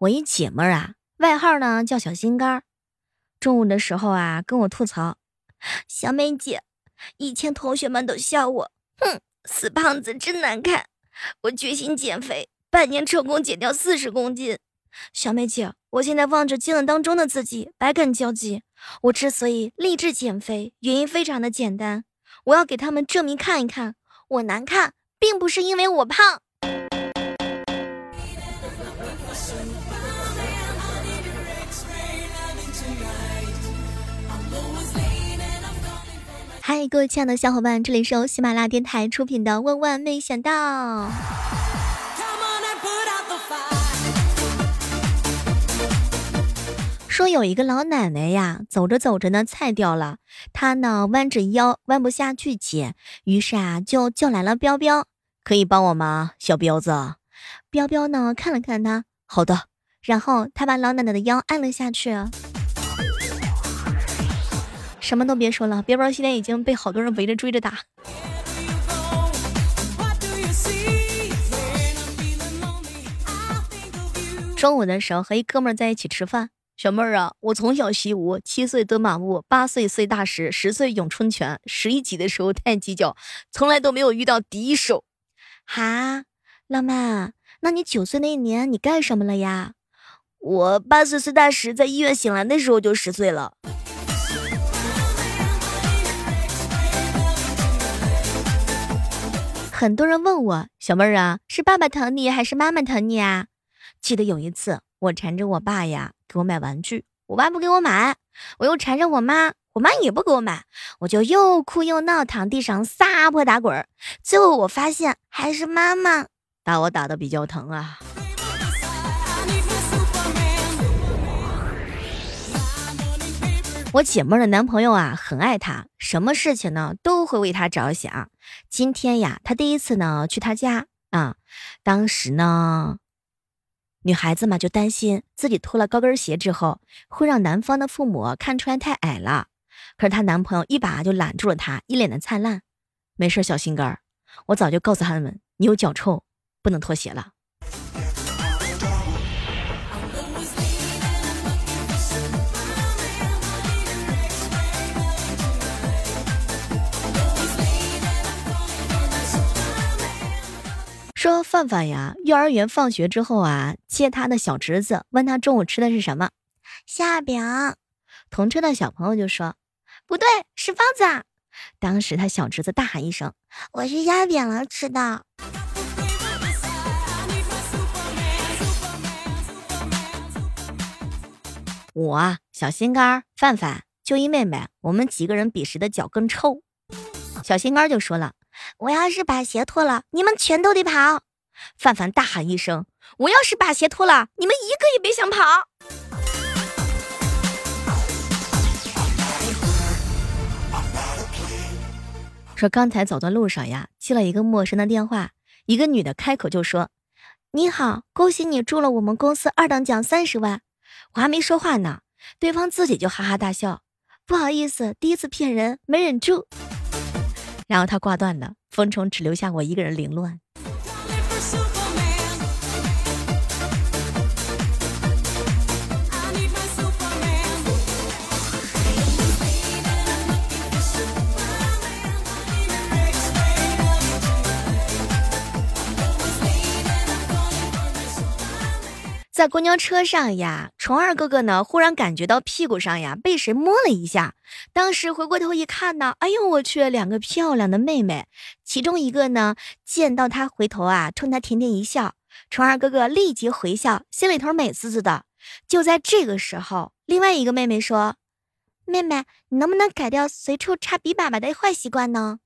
我一姐们儿啊，外号呢叫小心肝儿。中午的时候啊，跟我吐槽：“小美姐，以前同学们都笑我，哼，死胖子真难看。我决心减肥，半年成功减掉四十公斤。小美姐，我现在望着镜子当中的自己，百感交集。我之所以励志减肥，原因非常的简单，我要给他们证明看一看，我难看，并不是因为我胖。”嗨，各位亲爱的小伙伴，这里是由喜马拉雅电台出品的《万万没想到》。说有一个老奶奶呀，走着走着呢，菜掉了，她呢弯着腰弯不下去捡，于是啊就叫来了彪彪，可以帮我吗，小彪子？彪彪呢看了看他，好的，然后他把老奶奶的腰按了下去。什么都别说了，别玩现在已经被好多人围着追着打。中午的时候和一哥们在一起吃饭，小妹儿啊，我从小习武，七岁蹲马步，八岁碎大石，十岁咏春拳，十一级的时候太极脚，从来都没有遇到敌手。哈，浪漫，那你九岁那一年你干什么了呀？我八岁碎大石，在医院醒来的时候就十岁了。很多人问我，小妹儿啊，是爸爸疼你还是妈妈疼你啊？记得有一次，我缠着我爸呀，给我买玩具，我爸不给我买，我又缠着我妈，我妈也不给我买，我就又哭又闹，躺地上撒泼打滚儿，最后我发现还是妈妈打我打的比较疼啊。我姐妹的男朋友啊，很爱她，什么事情呢都会为她着想。今天呀，她第一次呢去她家啊，当时呢，女孩子嘛就担心自己脱了高跟鞋之后会让男方的父母看出来太矮了。可是她男朋友一把就揽住了她，一脸的灿烂。没事，小心肝儿，我早就告诉他们，你有脚臭，不能脱鞋了。说范范呀，幼儿园放学之后啊，接他的小侄子，问他中午吃的是什么，馅饼。同车的小朋友就说不对，是包子。当时他小侄子大喊一声：“我是压扁了吃的。”我小心肝范范就一妹妹，我们几个人比谁的脚更臭。小心肝就说了。我要是把鞋脱了，你们全都得跑！范范大喊一声：“我要是把鞋脱了，你们一个也别想跑！”说刚才走的路上呀，接了一个陌生的电话，一个女的开口就说：“你好，恭喜你中了我们公司二等奖三十万。”我还没说话呢，对方自己就哈哈大笑：“不好意思，第一次骗人，没忍住。”然后他挂断了，风虫只留下我一个人凌乱。在公交车上呀，虫儿哥哥呢，忽然感觉到屁股上呀被谁摸了一下。当时回过头一看呢，哎呦我去，两个漂亮的妹妹，其中一个呢见到他回头啊，冲他甜甜一笑。虫儿哥哥立即回笑，心里头美滋滋的。就在这个时候，另外一个妹妹说：“妹妹，你能不能改掉随处插笔粑粑的坏习惯呢？”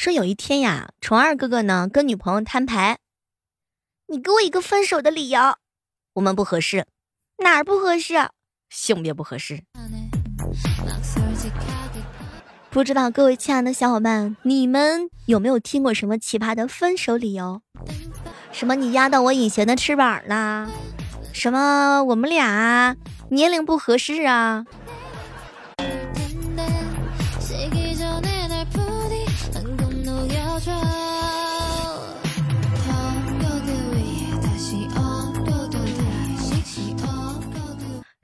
说有一天呀，虫二哥哥呢跟女朋友摊牌，你给我一个分手的理由。我们不合适，哪儿不合适？性别不合适。不知道各位亲爱的小伙伴，你们有没有听过什么奇葩的分手理由？什么你压到我隐形的翅膀啦？什么我们俩年龄不合适啊？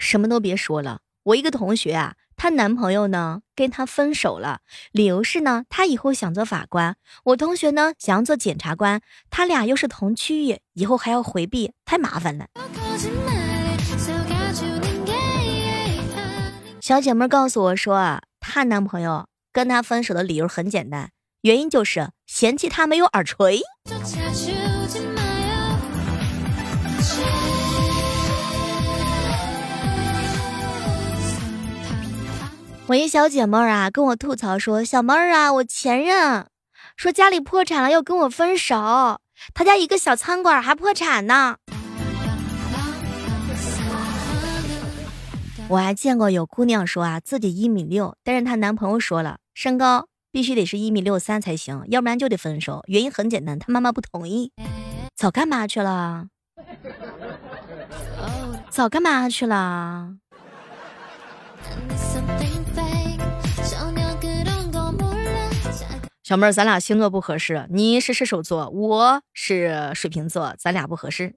什么都别说了，我一个同学啊。她男朋友呢，跟她分手了，理由是呢，她以后想做法官，我同学呢想要做检察官，他俩又是同区域，以后还要回避，太麻烦了。小姐妹告诉我说啊，她男朋友跟她分手的理由很简单，原因就是嫌弃她没有耳垂。我一小姐妹儿啊，跟我吐槽说：“小妹儿啊，我前任说家里破产了，要跟我分手。他家一个小餐馆还破产呢。”我还见过有姑娘说啊，自己一米六，但是她男朋友说了，身高必须得是一米六三才行，要不然就得分手。原因很简单，她妈妈不同意。早干嘛去了？早干嘛去了？小妹儿，咱俩星座不合适，你是射手座，我是水瓶座，咱俩不合适。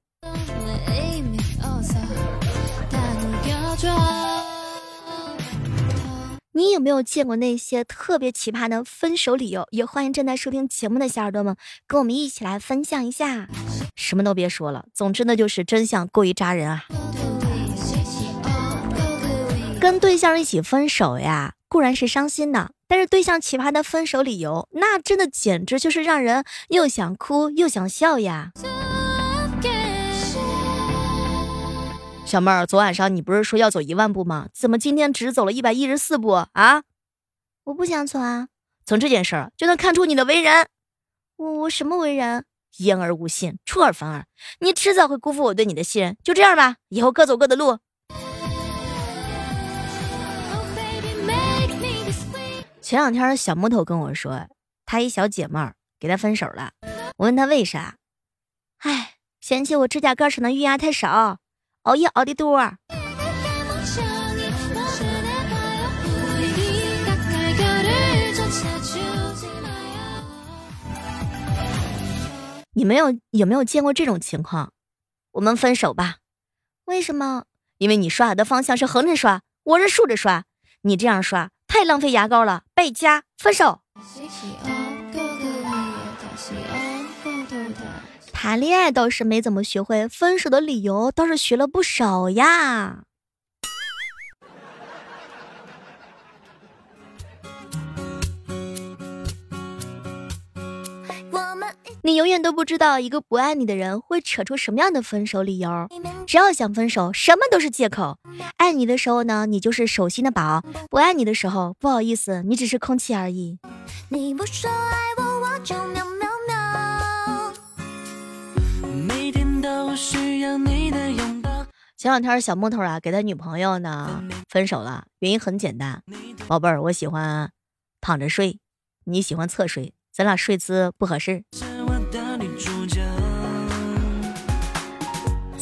你有没有见过那些特别奇葩的分手理由？也欢迎正在收听节目的小耳朵们跟我们一起来分享一下。什么都别说了，总之呢就是真相过于扎人啊！跟对象一起分手呀，固然是伤心的。但是对象奇葩的分手理由，那真的简直就是让人又想哭又想笑呀！小妹儿，昨晚上你不是说要走一万步吗？怎么今天只走了一百一十四步啊？我不想走啊！从这件事儿就能看出你的为人。我我什么为人？言而无信，出尔反尔，你迟早会辜负我对你的信任。就这样吧，以后各走各的路。前两天小木头跟我说，他一小姐妹儿给他分手了。我问他为啥，唉，嫌弃我指甲盖上的玉牙太少，熬夜熬的多。你们有有没有见过这种情况？我们分手吧？为什么？因为你刷牙的方向是横着刷，我是竖着刷，你这样刷。太浪费牙膏了，败家分手。谈恋爱倒是没怎么学会，分手的理由倒是学了不少呀。你永远都不知道一个不爱你的人会扯出什么样的分手理由。只要想分手，什么都是借口。爱你的时候呢，你就是手心的宝；不爱你的时候，不好意思，你只是空气而已。你不说爱我，我就喵喵喵。每天都需要你的拥抱。前两天小木头啊，给他女朋友呢分手了，原因很简单，宝贝儿，我喜欢躺着睡，你喜欢侧睡，咱俩睡姿不合适。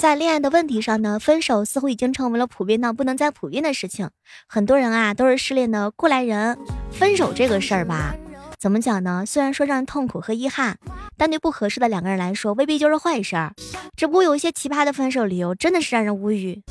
在恋爱的问题上呢，分手似乎已经成为了普遍到不能再普遍的事情。很多人啊都是失恋的过来人。分手这个事儿吧，怎么讲呢？虽然说让人痛苦和遗憾，但对不合适的两个人来说，未必就是坏事儿。只不过有一些奇葩的分手理由，真的是让人无语。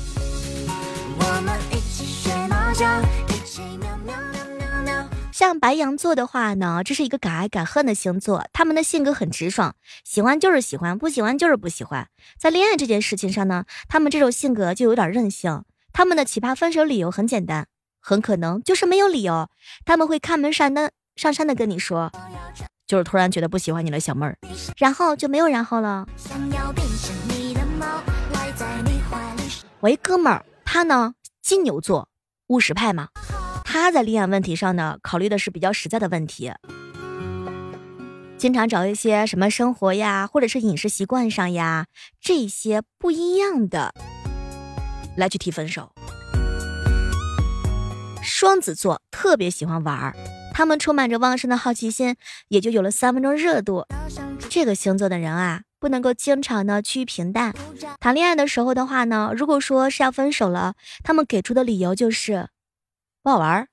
像白羊座的话呢，这是一个敢爱敢恨的星座，他们的性格很直爽，喜欢就是喜欢，不喜欢就是不喜欢。在恋爱这件事情上呢，他们这种性格就有点任性。他们的奇葩分手理由很简单，很可能就是没有理由。他们会开门上单上山的跟你说，就是突然觉得不喜欢你了，小妹儿，然后就没有然后了。我一哥们儿，他呢金牛座，务实派嘛。他在恋爱问题上呢，考虑的是比较实在的问题，经常找一些什么生活呀，或者是饮食习惯上呀这些不一样的来去提分手。双子座特别喜欢玩，他们充满着旺盛的好奇心，也就有了三分钟热度。这个星座的人啊，不能够经常的趋于平淡。谈恋爱的时候的话呢，如果说是要分手了，他们给出的理由就是不好玩儿。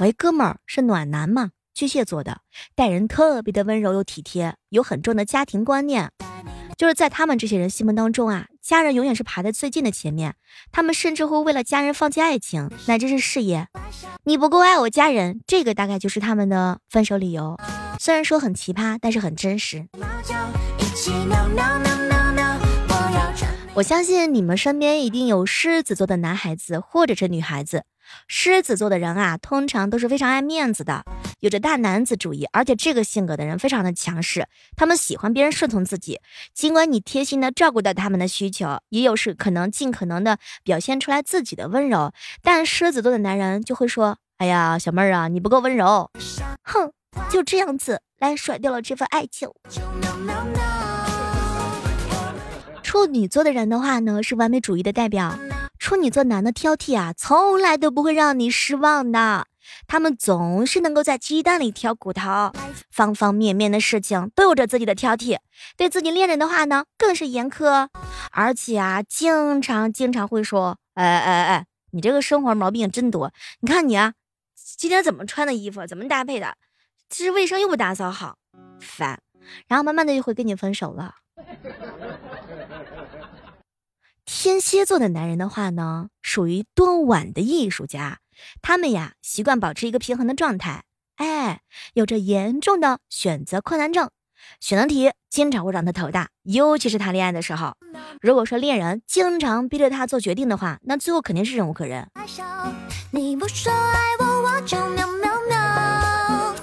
喂，哥们儿是暖男嘛？巨蟹座的，待人特别的温柔又体贴，有很重的家庭观念。就是在他们这些人心目当中啊，家人永远是排在最近的前面。他们甚至会为了家人放弃爱情，乃至是事业。你不够爱我家人，这个大概就是他们的分手理由。虽然说很奇葩，但是很真实。我相信你们身边一定有狮子座的男孩子或者是女孩子。狮子座的人啊，通常都是非常爱面子的，有着大男子主义，而且这个性格的人非常的强势，他们喜欢别人顺从自己。尽管你贴心的照顾到他们的需求，也有时可能尽可能的表现出来自己的温柔，但狮子座的男人就会说：“哎呀，小妹儿啊，你不够温柔。”哼，就这样子来甩掉了这份爱情。处女座的人的话呢，是完美主义的代表。处女座男的挑剔啊，从来都不会让你失望的。他们总是能够在鸡蛋里挑骨头，方方面面的事情都有着自己的挑剔。对自己恋人的话呢，更是严苛，而且啊，经常经常会说：“哎哎哎，你这个生活毛病真多。你看你啊，今天怎么穿的衣服，怎么搭配的，其实卫生又不打扫好，烦。”然后慢慢的就会跟你分手了。天蝎座的男人的话呢，属于多晚的艺术家，他们呀习惯保持一个平衡的状态，哎，有着严重的选择困难症，选择题经常会让他头大，尤其是谈恋爱的时候，如果说恋人经常逼着他做决定的话，那最后肯定是忍无可忍。你不说爱我，我就喵喵喵。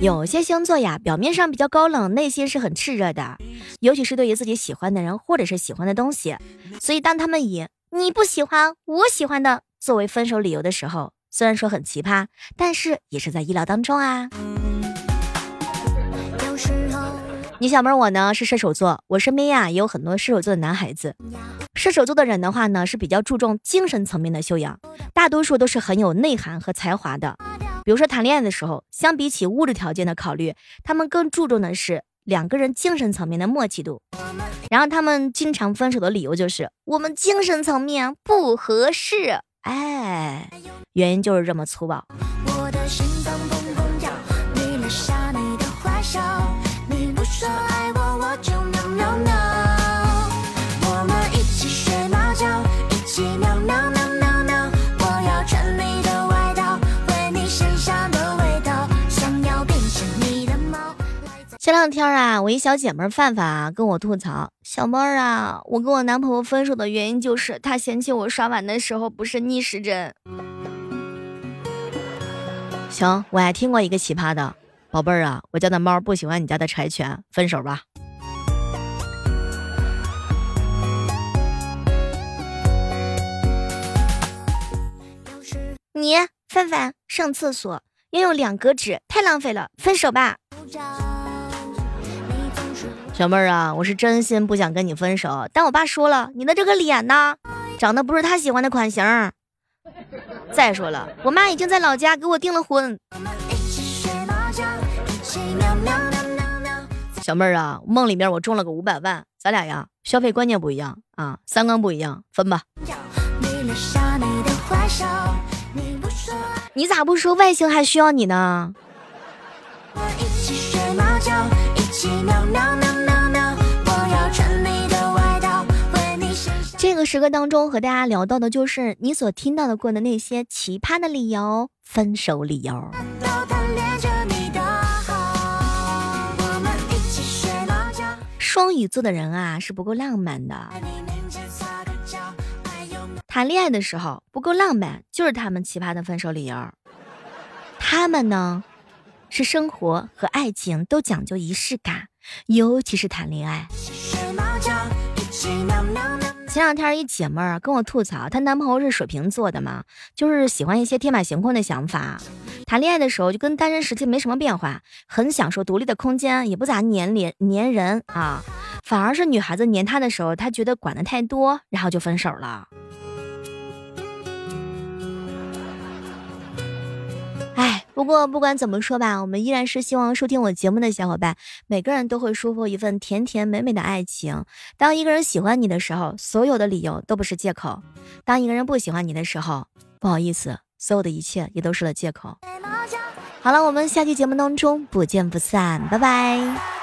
有些星座呀，表面上比较高冷，内心是很炽热的。尤其是对于自己喜欢的人或者是喜欢的东西，所以当他们以你不喜欢我喜欢的作为分手理由的时候，虽然说很奇葩，但是也是在意料当中啊。你小妹我呢是射手座，我身边呀也有很多射手座的男孩子。射手座的人的话呢是比较注重精神层面的修养，大多数都是很有内涵和才华的。比如说谈恋爱的时候，相比起物质条件的考虑，他们更注重的是。两个人精神层面的默契度，然后他们经常分手的理由就是我们精神层面不合适，哎，原因就是这么粗暴。前两天啊，我一小姐妹范范啊跟我吐槽：“小妹儿啊，我跟我男朋友分手的原因就是他嫌弃我刷碗的时候不是逆时针。”行，我还听过一个奇葩的，宝贝儿啊，我家的猫不喜欢你家的柴犬，分手吧。你范范上厕所要用两格纸，太浪费了，分手吧。小妹儿啊，我是真心不想跟你分手，但我爸说了，你的这个脸呢，长得不是他喜欢的款型。再说了，我妈已经在老家给我订了婚。小妹儿啊，梦里面我中了个五百万，咱俩呀，消费观念不一样啊，三观不一样，分吧。你咋不说外星还需要你呢？这个当中，和大家聊到的就是你所听到的过的那些奇葩的理由，分手理由。双鱼座的人啊，是不够浪漫的。谈恋爱的时候不够浪漫，就是他们奇葩的分手理由。他们呢，是生活和爱情都讲究仪式感，尤其是谈恋爱。前两天一姐妹儿跟我吐槽，她男朋友是水瓶座的嘛，就是喜欢一些天马行空的想法。谈恋爱的时候就跟单身时期没什么变化，很享受独立的空间，也不咋黏黏黏人啊。反而是女孩子黏他的时候，他觉得管的太多，然后就分手了。不过不管怎么说吧，我们依然是希望收听我节目的小伙伴，每个人都会收获一份甜甜美美的爱情。当一个人喜欢你的时候，所有的理由都不是借口；当一个人不喜欢你的时候，不好意思，所有的一切也都是了借口。好了，我们下期节目当中不见不散，拜拜。